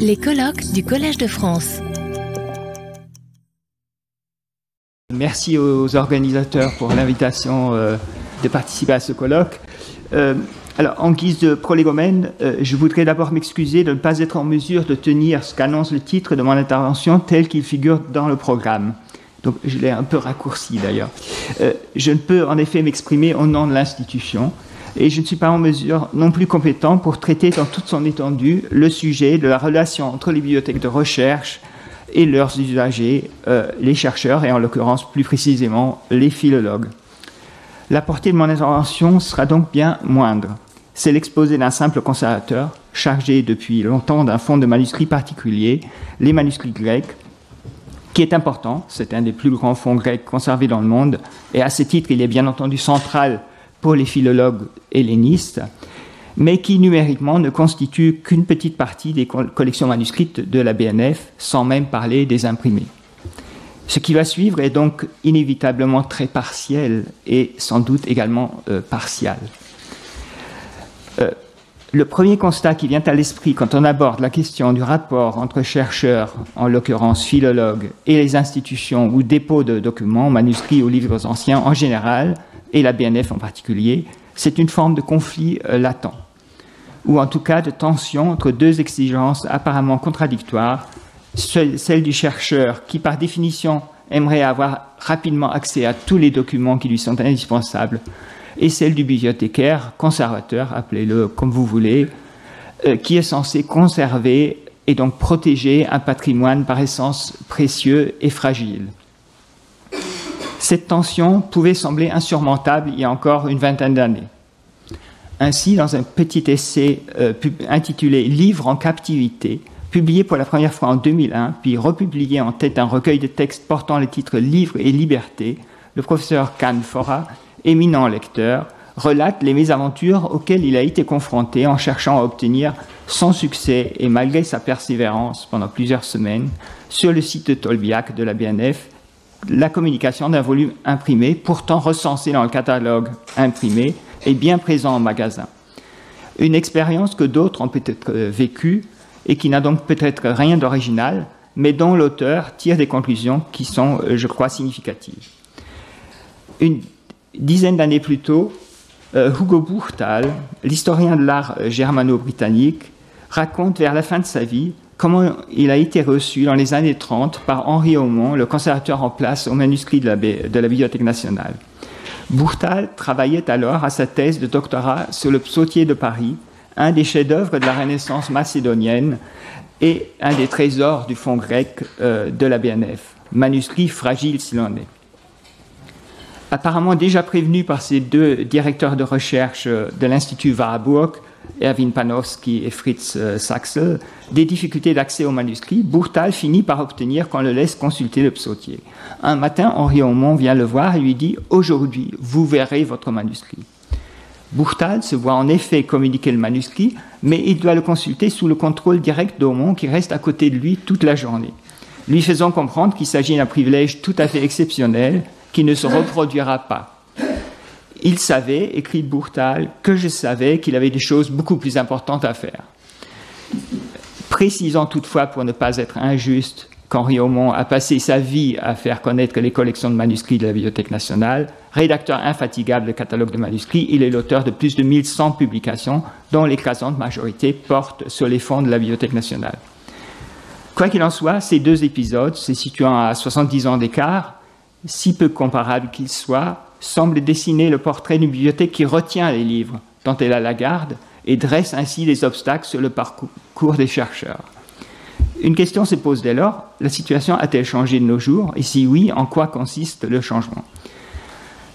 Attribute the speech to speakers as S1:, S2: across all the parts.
S1: Les colloques du Collège de France.
S2: Merci aux organisateurs pour l'invitation euh, de participer à ce colloque. Euh, alors, en guise de prolégomène, euh, je voudrais d'abord m'excuser de ne pas être en mesure de tenir ce qu'annonce le titre de mon intervention tel qu'il figure dans le programme. Donc, je l'ai un peu raccourci d'ailleurs. je ne peux en effet m'exprimer au nom de l'institution et je ne suis pas en mesure non plus compétent pour traiter dans toute son étendue le sujet de la relation entre les bibliothèques de recherche et leurs usagers, euh, les chercheurs et en l'occurrence plus précisément les philologues. La portée de mon intervention sera donc bien moindre. C'est l'exposé d'un simple conservateur chargé depuis longtemps d'un fonds de manuscrits particulier, les manuscrits grecs, qui est important. C'est un des plus grands fonds grecs conservés dans le monde et à ce titre, il est bien entendu central pour les philologues hellénistes, mais qui numériquement ne constitue qu'une petite partie des collections manuscrites de la BNF, sans même parler des imprimés. Ce qui va suivre est donc inévitablement très partiel et sans doute également euh, partial. Euh, le premier constat qui vient à l'esprit quand on aborde la question du rapport entre chercheurs, en l'occurrence philologues, et les institutions ou dépôts de documents, manuscrits ou livres anciens en général, et la BNF en particulier, c'est une forme de conflit euh, latent, ou en tout cas de tension entre deux exigences apparemment contradictoires, celle du chercheur qui par définition aimerait avoir rapidement accès à tous les documents qui lui sont indispensables, et celle du bibliothécaire, conservateur, appelez-le comme vous voulez, euh, qui est censé conserver et donc protéger un patrimoine par essence précieux et fragile. Cette tension pouvait sembler insurmontable il y a encore une vingtaine d'années. Ainsi, dans un petit essai euh, intitulé Livre en captivité, publié pour la première fois en 2001, puis republié en tête d'un recueil de textes portant les titres Livre et Liberté, le professeur Khan Fora, éminent lecteur, relate les mésaventures auxquelles il a été confronté en cherchant à obtenir sans succès et malgré sa persévérance pendant plusieurs semaines sur le site de Tolbiac de la BNF la communication d'un volume imprimé, pourtant recensé dans le catalogue imprimé et bien présent en magasin. Une expérience que d'autres ont peut-être euh, vécue et qui n'a donc peut-être rien d'original, mais dont l'auteur tire des conclusions qui sont, euh, je crois, significatives. Une dizaine d'années plus tôt, euh, Hugo Buchtal, l'historien de l'art germano-britannique, raconte vers la fin de sa vie comment il a été reçu dans les années 30 par Henri Aumont, le conservateur en place au manuscrit de la, Bibliothèque nationale. Bourtal travaillait alors à sa thèse de doctorat sur le psautier de Paris, un des chefs-d'œuvre de la Renaissance macédonienne et un des trésors du fonds grec euh, de la BNF, manuscrit fragile s'il en est. Apparemment déjà prévenu par ses deux directeurs de recherche euh, de l'Institut Warburg, Erwin Panofsky et Fritz euh, Saxel, des difficultés d'accès au manuscrit, Bourtal finit par obtenir qu'on le laisse consulter le psautier. Un matin, Henri Aumont vient le voir et lui dit Aujourd'hui, vous verrez votre manuscrit. Bourtal se voit en effet communiquer le manuscrit, mais il doit le consulter sous le contrôle direct d'Aumont qui reste à côté de lui toute la journée, lui faisant comprendre qu'il s'agit d'un privilège tout à fait exceptionnel qui ne se reproduira pas. Il savait, écrit Bourtal, que je savais qu'il avait des choses beaucoup plus importantes à faire. Précisant toutefois, pour ne pas être injuste, qu'Henri Aumont a passé sa vie à faire connaître les collections de manuscrits de la Bibliothèque nationale. Rédacteur infatigable de catalogue de manuscrits, il est l'auteur de plus de 1100 publications, dont l'écrasante majorité portent sur les fonds de la Bibliothèque nationale. Quoi qu'il en soit, ces deux épisodes, se situant à 70 ans d'écart, si peu comparables qu'ils soient, semble dessiner le portrait d'une bibliothèque qui retient les livres dont elle a la garde et dresse ainsi les obstacles sur le parcours des chercheurs. Une question se pose dès lors, la situation a-t-elle changé de nos jours Et si oui, en quoi consiste le changement?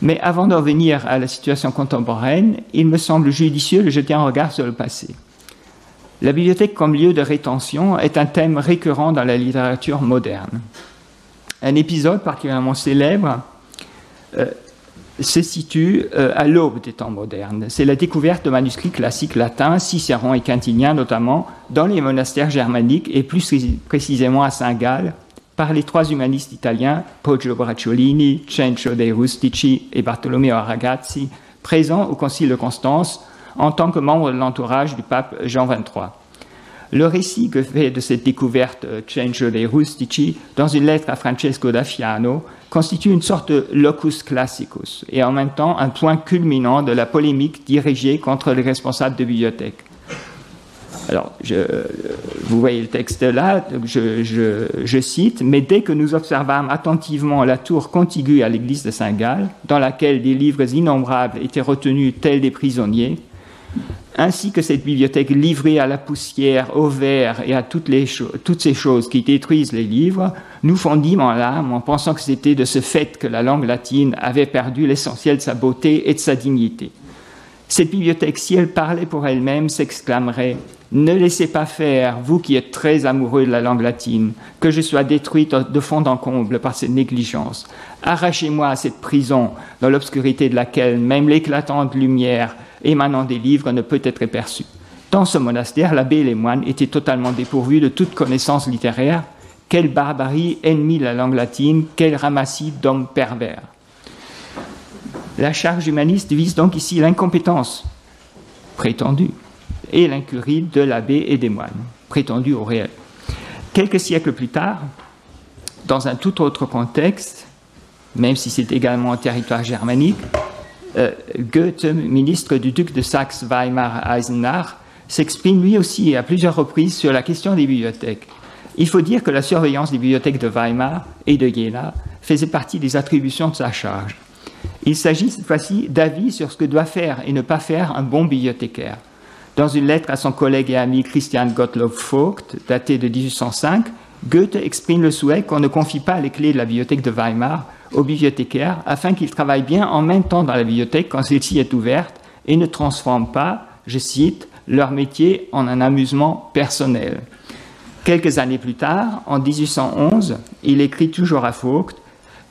S2: Mais avant d'en venir à la situation contemporaine, il me semble judicieux de jeter un regard sur le passé. La bibliothèque comme lieu de rétention est un thème récurrent dans la littérature moderne. Un épisode particulièrement célèbre euh, se situe euh, à l'aube des temps modernes. C'est la découverte de manuscrits classiques latins, Cicéron et Quintilien notamment, dans les monastères germaniques et plus précisément à Saint-Gall, par les trois humanistes italiens, Poggio Bracciolini, Cencio dei Rustici et Bartolomeo Ragazzi, présents au Concile de Constance en tant que membres de l'entourage du pape Jean XXIII. Le récit que fait de cette découverte euh, Cencio dei Rustici dans une lettre à Francesco da Fiano constitue une sorte de locus classicus et en même temps un point culminant de la polémique dirigée contre les responsables de bibliothèques. Alors, vous voyez le texte là, je, cite, mais dès que nous observâmes attentivement la tour contiguë à l'église de Saint-Gall, dans laquelle des livres innombrables étaient retenus tels des prisonniers, ainsi que cette bibliothèque livrée à la poussière, au verre et à toutes, ces choses qui détruisent les livres, nous fondîmes en l'âme en pensant que c'était de ce fait que la langue latine avait perdu l'essentiel de sa beauté et de sa dignité. Cette bibliothèque, si elle parlait pour elle-même, s'exclamerait Ne laissez pas faire, vous qui êtes très amoureux de la langue latine, que je sois détruite de fond en comble par cette négligence. Arrachez-moi à cette prison, dans l'obscurité de laquelle même l'éclatante lumière émanant des livres ne peut être perçue. Dans ce monastère, l'abbé et les moines étaient totalement dépourvus de toute connaissance littéraire. Quelle barbarie ennemie de la langue latine, quel ramassis d'hommes pervers. La charge humaniste vise donc ici l'incompétence prétendue et l'incurie de l'abbé et des moines, prétendue au réel. Quelques siècles plus tard, dans un tout autre contexte, même si c'est également un territoire germanique, euh, Goethe, ministre du duc de Saxe-Weimar-Eisenach, s'exprime lui aussi à plusieurs reprises sur la question des bibliothèques. Il faut dire que la surveillance des bibliothèques de Weimar et de Jena faisait partie des attributions de sa charge. Il s'agit cette fois-ci d'avis sur ce que doit faire et ne pas faire un bon bibliothécaire. Dans une lettre à son collègue et ami Christian Gottlob Vogt, datée de 1805, Goethe exprime le souhait qu'on ne confie pas les clés de la bibliothèque de Weimar aux bibliothécaires afin qu'ils travaillent bien en même temps dans la bibliothèque quand celle-ci est ouverte et ne transforment pas, je cite, leur métier en un amusement personnel. Quelques années plus tard, en 1811, il écrit toujours à Vogt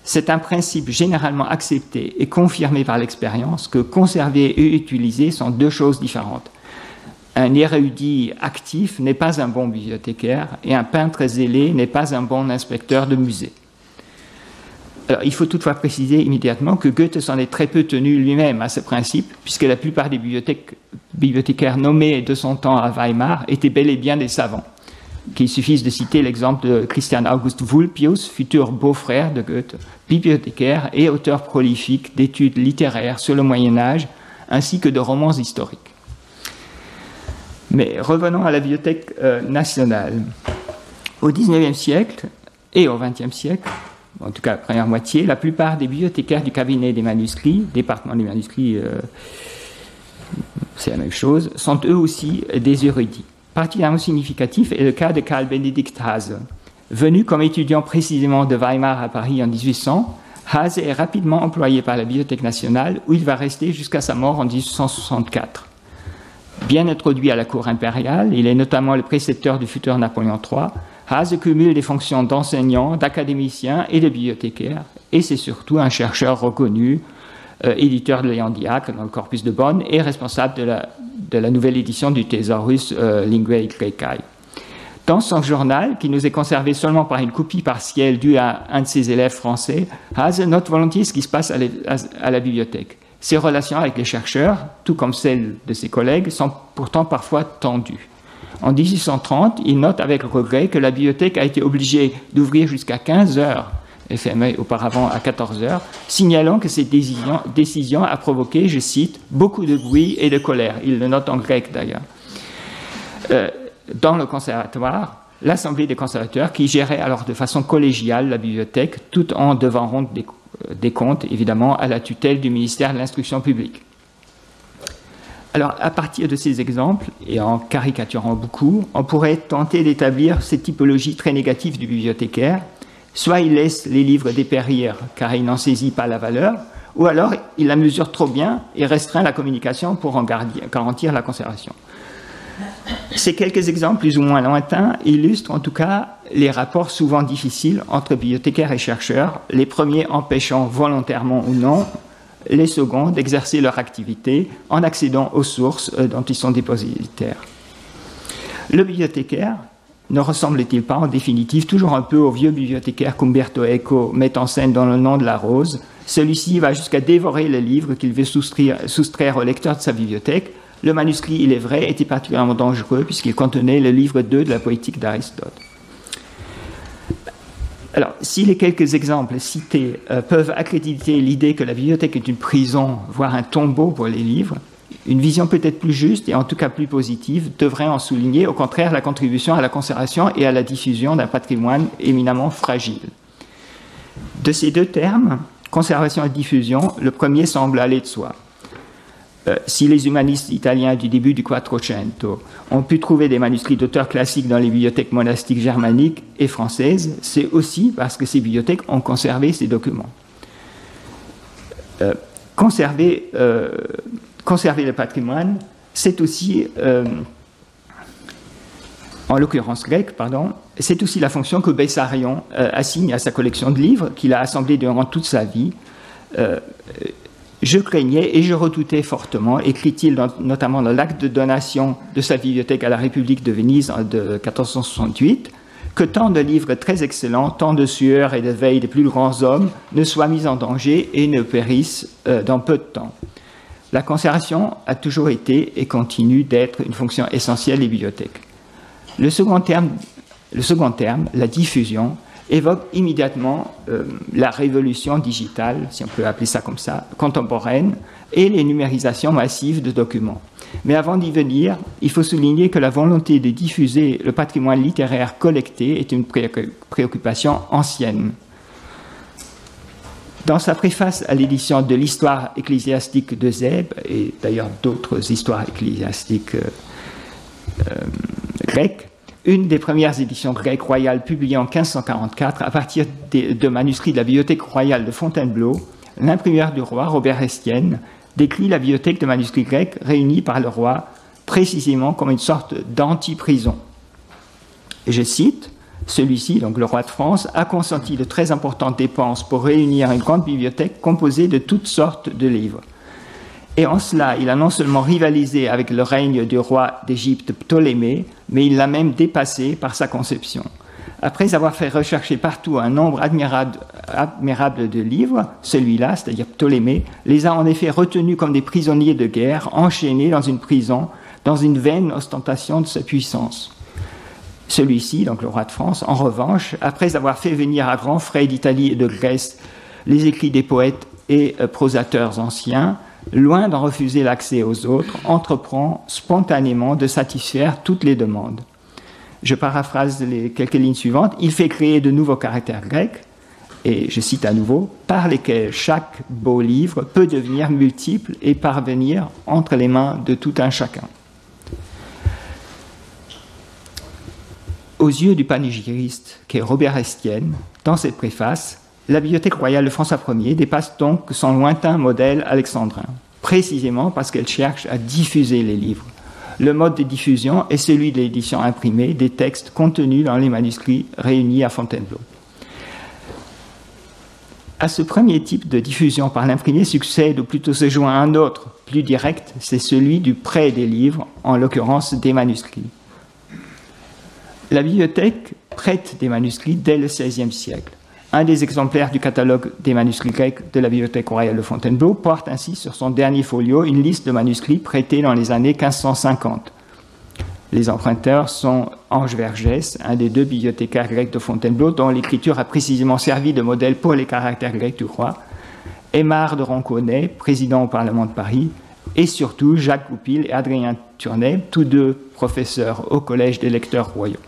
S2: c'est un principe généralement accepté et confirmé par l'expérience que conserver et utiliser sont deux choses différentes. Un érudit actif n'est pas un bon bibliothécaire et un peintre zélé n'est pas un bon inspecteur de musée. Il faut toutefois préciser immédiatement que Goethe s'en est très peu tenu lui-même à ce principe, puisque la plupart des bibliothécaires nommés de son temps à Weimar étaient bel et bien des savants qu'il suffise de citer l'exemple de Christian August Vulpius, futur beau-frère de Goethe, bibliothécaire et auteur prolifique d'études littéraires sur le Moyen Âge, ainsi que de romans historiques. Mais revenons à la bibliothèque euh, nationale. Au XIXe siècle et au XXe siècle, en tout cas la première moitié, la plupart des bibliothécaires du cabinet des manuscrits, département des manuscrits, euh, c'est la même chose, sont eux aussi des érudits. Particulièrement significatif est le cas de Karl Benedikt Hase. Venu comme étudiant précisément de Weimar à Paris en 1800, Hase est rapidement employé par la Bibliothèque nationale où il va rester jusqu'à sa mort en 1864. Bien introduit à la cour impériale, il est notamment le précepteur du futur Napoléon III. Hase cumule des fonctions d'enseignant, d'académicien et de bibliothécaire, et c'est surtout un chercheur reconnu, euh, éditeur de Léandiac dans le corpus de Bonn et responsable de la, nouvelle édition du Thésaurus euh, Linguae Graecae. Dans son journal, qui nous est conservé seulement par une copie partielle due à un de ses élèves français, Haase note volontiers ce qui se passe à, la bibliothèque. Ses relations avec les chercheurs, tout comme celles de ses collègues, sont pourtant parfois tendues. En 1830, il note avec regret que la bibliothèque a été obligée d'ouvrir jusqu'à 15 heures fermé auparavant à 14 heures, signalant que cette décision, a provoqué, je cite, beaucoup de bruit et de colère. Il le note en grec d'ailleurs. Euh, dans le conservatoire, l'Assemblée des conservateurs, qui gérait alors de façon collégiale la bibliothèque, tout en devant rendre des, des comptes, évidemment, à la tutelle du ministère de l'Instruction publique. Alors, à partir de ces exemples, et en caricaturant beaucoup, on pourrait tenter d'établir cette typologie très négative du bibliothécaire, Soit il laisse les livres dépérir car il n'en saisit pas la valeur, ou alors il la mesure trop bien et restreint la communication pour en garantir la conservation. Ces quelques exemples plus ou moins lointains illustrent en tout cas les rapports souvent difficiles entre bibliothécaires et chercheurs, les premiers empêchant volontairement ou non les seconds d'exercer leur activité en accédant aux sources dont ils sont dépositaires. Le bibliothécaire, ne ressemble-t-il pas en définitive toujours un peu au vieux bibliothécaire qu'Umberto Eco met en scène dans Le nom de la rose? Celui-ci va jusqu'à dévorer les livres qu'il veut soustraire, soustraire au lecteur de sa bibliothèque, Le manuscrit, il est vrai, était particulièrement dangereux puisqu'il contenait le livre 2 de la poétique d'Aristote. Alors, si les quelques exemples cités euh, peuvent accréditer l'idée que la bibliothèque est une prison, voire un tombeau pour les livres, une vision peut-être plus juste et en tout cas plus positive devrait en souligner au contraire la contribution à la conservation et à la diffusion d'un patrimoine éminemment fragile. De ces deux termes, conservation et diffusion, le premier semble aller de soi. Euh, si les humanistes italiens du début du Quattrocento ont pu trouver des manuscrits d'auteurs classiques dans les bibliothèques monastiques germaniques et françaises, c'est aussi parce que ces bibliothèques ont conservé ces documents. Euh, conserver, euh, conserver, le patrimoine, c'est aussi, en l'occurrence grec, pardon, c'est aussi la fonction que Bessarion assigne à sa collection de livres qu'il a assemblée durant toute sa vie je craignais et je redoutais fortement, écrit-il notamment dans l'acte de donation de sa bibliothèque à la République de Venise de 1468, que tant de livres très excellents, tant de sueurs et de veilles des plus grands hommes ne soient mis en danger et ne périssent euh, dans peu de temps. La conservation a toujours été et continue d'être une fonction essentielle des bibliothèques. Le second terme, le second terme la diffusion, évoque immédiatement euh, la révolution digitale, si on peut appeler ça comme ça, contemporaine, et les numérisations massives de documents. Mais avant d'y venir, il faut souligner que la volonté de diffuser le patrimoine littéraire collecté est une préoccupation ancienne. Dans sa préface à l'édition de l'histoire ecclésiastique de Zèbe, et d'ailleurs d'autres histoires ecclésiastiques euh, euh, grecques, une des premières éditions grecques royales publiées en 1544 à partir de, manuscrits de la bibliothèque royale de Fontainebleau, l'imprimeur du roi, Robert Estienne, décrit la bibliothèque de manuscrits grecs réunis par le roi précisément comme une sorte d'anti-prison. Je cite, celui-ci, donc le roi de France, a consenti de très importantes dépenses pour réunir une grande bibliothèque composée de toutes sortes de livres. Et en cela, il a non seulement rivalisé avec le règne du roi d'Égypte Ptolémée, mais il l'a même dépassé par sa conception. Après avoir fait rechercher partout un nombre admirable, de livres, celui-là, c'est-à-dire Ptolémée, les a en effet retenus comme des prisonniers de guerre, enchaînés dans une prison, dans une vaine ostentation de sa puissance. Celui-ci, donc le roi de France, en revanche, après avoir fait venir à grands frais d'Italie et de Grèce les écrits des poètes et euh, prosateurs anciens, loin d'en refuser l'accès aux autres, entreprend spontanément de satisfaire toutes les demandes. Je paraphrase les quelques lignes suivantes. Il fait créer de nouveaux caractères grecs, et je cite à nouveau, par lesquels chaque beau livre peut devenir multiple et parvenir entre les mains de tout un chacun. Aux yeux du panégyriste qu'est Robert Estienne, dans cette préface, la Bibliothèque royale de François Ier dépasse donc son lointain modèle alexandrin, précisément parce qu'elle cherche à diffuser les livres. Le mode de diffusion est celui de l'édition imprimée des textes contenus dans les manuscrits réunis à Fontainebleau. À ce premier type de diffusion par l'imprimé succède, ou plutôt se joint un autre, plus direct, c'est celui du prêt des livres, en l'occurrence des manuscrits. La bibliothèque prête des manuscrits dès le XVIe siècle. Un des exemplaires du catalogue des manuscrits grecs de la Bibliothèque royale de Fontainebleau porte ainsi sur son dernier folio une liste de manuscrits prêtés dans les années 1550. Les emprunteurs sont Ange Vergès, un des deux bibliothécaires grecs de Fontainebleau, dont l'écriture a précisément servi de modèle pour les caractères grecs du roi, Aymar de Ronconnet, président au Parlement de Paris, et surtout Jacques Goupil et Adrien Turnet, tous deux professeurs au Collège des lecteurs royaux.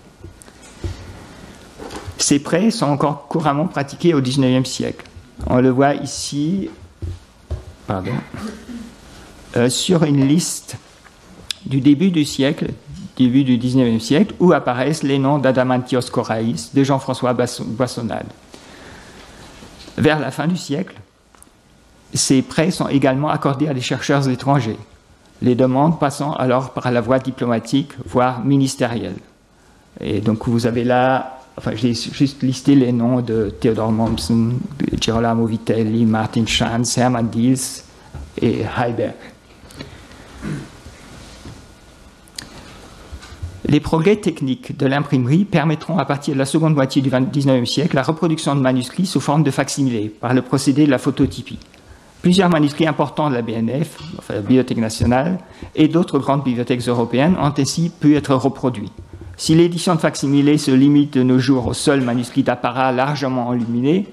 S2: Ces prêts sont encore couramment pratiqués au XIXe siècle. On le voit ici euh, sur une liste du début du siècle, début du XIXe siècle, où apparaissent les noms d'Adamantios Coraïs, de Jean-François Boissonnade. Vers la fin du siècle, ces prêts sont également accordés à des chercheurs étrangers, les demandes passant alors par la voie diplomatique, voire ministérielle. Et donc vous avez là enfin, j'ai juste listé les noms de Theodor Mommsen, Girolamo Vitelli, Martin Schanz, Hermann Diels et Heiberg. Les progrès techniques de l'imprimerie permettront à partir de la seconde moitié du XIXe siècle la reproduction de manuscrits sous forme de facsimilés par le procédé de la phototypie. Plusieurs manuscrits importants de la BNF, enfin la Bibliothèque nationale, et d'autres grandes bibliothèques européennes ont ainsi pu être reproduits. Si l'édition de facsimilé se limite de nos jours aux seuls manuscrits d'apparat largement enluminés,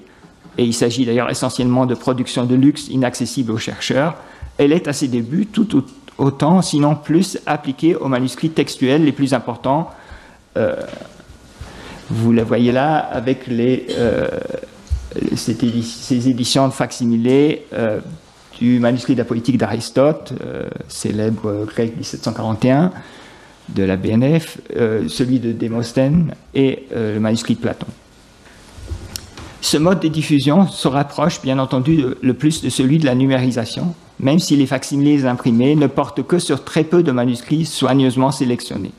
S2: et il s'agit d'ailleurs essentiellement de productions de luxe inaccessibles aux chercheurs, elle est à ses débuts tout autant, sinon plus, appliquée aux manuscrits textuels les plus importants. Euh, vous le voyez là avec les, euh, ces éditions de facsimilé euh, du manuscrit de la politique d'Aristote, célèbre grec 1741, de la BNF, celui de Démosthène et le manuscrit de Platon. Ce mode de diffusion se rapproche bien entendu le plus de celui de la numérisation, même si les facsimilés imprimés ne portent que sur très peu de manuscrits soigneusement sélectionnés.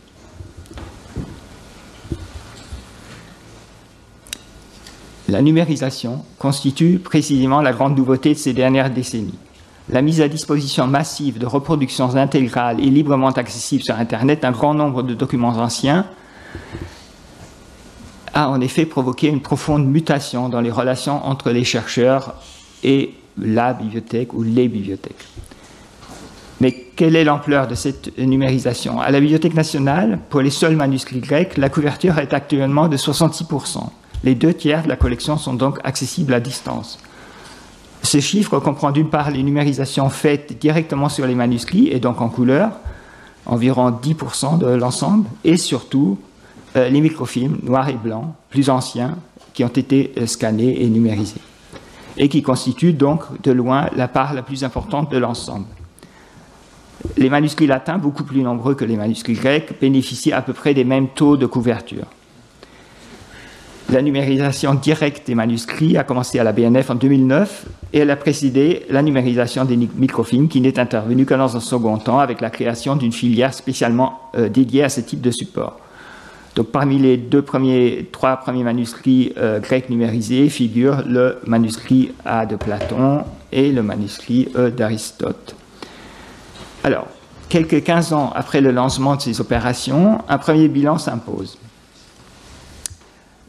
S2: La numérisation constitue précisément la grande nouveauté de ces dernières décennies. La mise à disposition massive de reproductions intégrales et librement accessibles sur Internet d'un grand nombre de documents anciens a en effet provoqué une profonde mutation dans les relations entre les chercheurs et la bibliothèque ou les bibliothèques. Mais quelle est l'ampleur de cette numérisation? À la Bibliothèque nationale, pour les seuls manuscrits grecs, la couverture est actuellement de 66%. Les deux tiers de la collection sont donc accessibles à distance. Ce chiffre comprend d'une part les numérisations faites directement sur les manuscrits et donc en couleur, environ 10% de l'ensemble, et surtout euh, les microfilms noirs et blancs, plus anciens, qui ont été euh, scannés et numérisés, et qui constituent donc de loin la part la plus importante de l'ensemble. Les manuscrits latins, beaucoup plus nombreux que les manuscrits grecs, bénéficient à peu près des mêmes taux de couverture. La numérisation directe des manuscrits a commencé à la BNF en 2009 et elle a précédé la numérisation des microfilms qui n'est intervenue que dans un second temps avec la création d'une filière spécialement euh, dédiée à ce type de support. Donc parmi les deux premiers, trois premiers manuscrits euh, grecs numérisés figurent le manuscrit A de Platon et le manuscrit E d'Aristote. Alors, quelques 15 ans après le lancement de ces opérations, un premier bilan s'impose.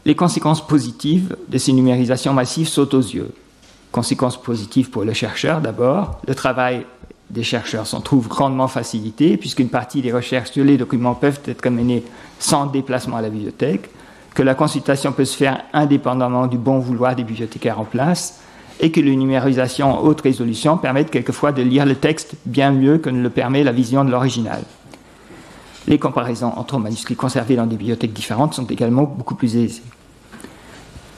S2: Les conséquences positives de ces numérisations massives sautent aux yeux. Conséquences positives pour le chercheur d'abord, le travail des chercheurs s'en trouve grandement facilité, puisqu'une partie des recherches sur les documents peuvent être menées sans déplacement à la bibliothèque, que la consultation peut se faire indépendamment du bon vouloir des bibliothécaires en place, et que les numérisations en haute résolution permettent quelquefois de lire le texte bien mieux que ne le permet la vision de l'original. Les comparaisons entre manuscrits conservés dans des bibliothèques différentes sont également beaucoup plus aisées.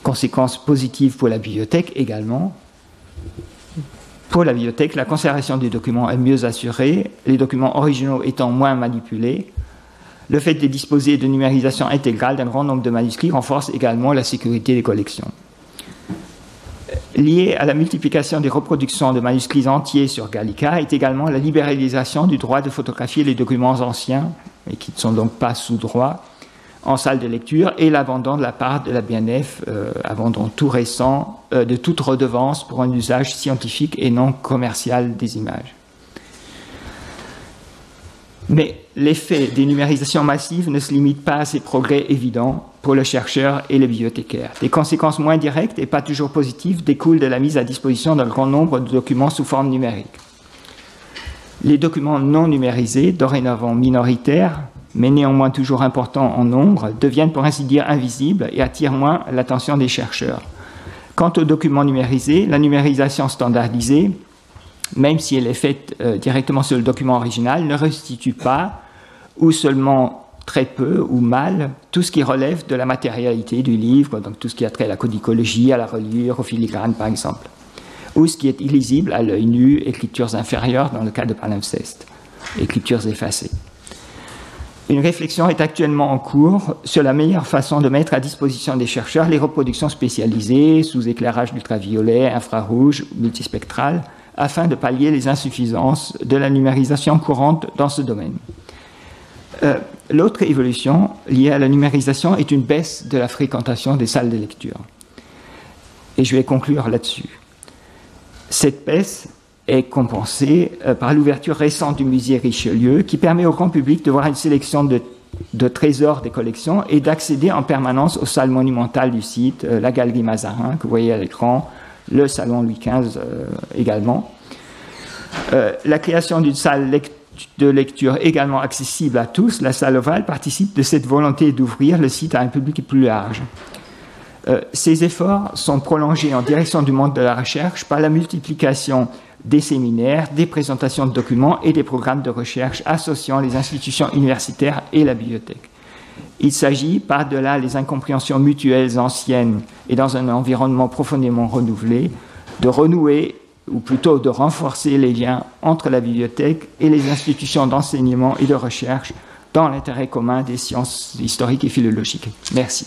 S2: Conséquences positives pour la bibliothèque également, pour la bibliothèque, la conservation des documents est mieux assurée, les documents originaux étant moins manipulés. Le fait de disposer de numérisation intégrale d'un grand nombre de manuscrits renforce également la sécurité des collections. Lié à la multiplication des reproductions de manuscrits entiers sur Gallica est également la libéralisation du droit de photographier les documents anciens, et qui ne sont donc pas sous droit, en salle de lecture et l'abandon de la part de la BNF, euh, abandon tout récent euh, de toute redevance pour un usage scientifique et non commercial des images. Mais l'effet des numérisations massives ne se limite pas à ces progrès évidents pour le chercheur et le bibliothécaire. Des conséquences moins directes et pas toujours positives découlent de la mise à disposition d'un grand nombre de documents sous forme numérique. Les documents non numérisés, dorénavant minoritaires, mais néanmoins toujours importants en nombre, deviennent pour ainsi dire invisibles et attirent moins l'attention des chercheurs. Quant aux documents numérisés, la numérisation standardisée, même si elle est faite euh, directement sur le document original, ne restitue pas, ou seulement très peu ou mal, tout ce qui relève de la matérialité du livre, donc tout ce qui a trait à la codicologie, à la reliure, au filigrane par exemple, ou ce qui est illisible à l'œil nu, écritures inférieures dans le cas de palimpseste, écritures effacées. Une réflexion est actuellement en cours sur la meilleure façon de mettre à disposition des chercheurs les reproductions spécialisées sous éclairage ultraviolet, infrarouge, multispectral, afin de pallier les insuffisances de la numérisation courante dans ce domaine. Euh, l'autre évolution liée à la numérisation est une baisse de la fréquentation des salles de lecture. Et je vais conclure là-dessus. Cette baisse est compensée euh, par l'ouverture récente du musée Richelieu, qui permet au grand public de voir une sélection de, trésors des collections et d'accéder en permanence aux salles monumentales du site, euh, la galerie Mazarin, que vous voyez à l'écran, le salon Louis XV euh, également. La création d'une salle de lecture également accessible à tous, la salle ovale, participe de cette volonté d'ouvrir le site à un public plus large. Euh, ces efforts sont prolongés en direction du monde de la recherche par la multiplication des séminaires, des présentations de documents et des programmes de recherche associant les institutions universitaires et la bibliothèque. Il s'agit, par-delà les incompréhensions mutuelles anciennes et dans un environnement profondément renouvelé, de renouer ou plutôt de renforcer les liens entre la bibliothèque et les institutions d'enseignement et de recherche dans l'intérêt commun des sciences historiques et philologiques. Merci.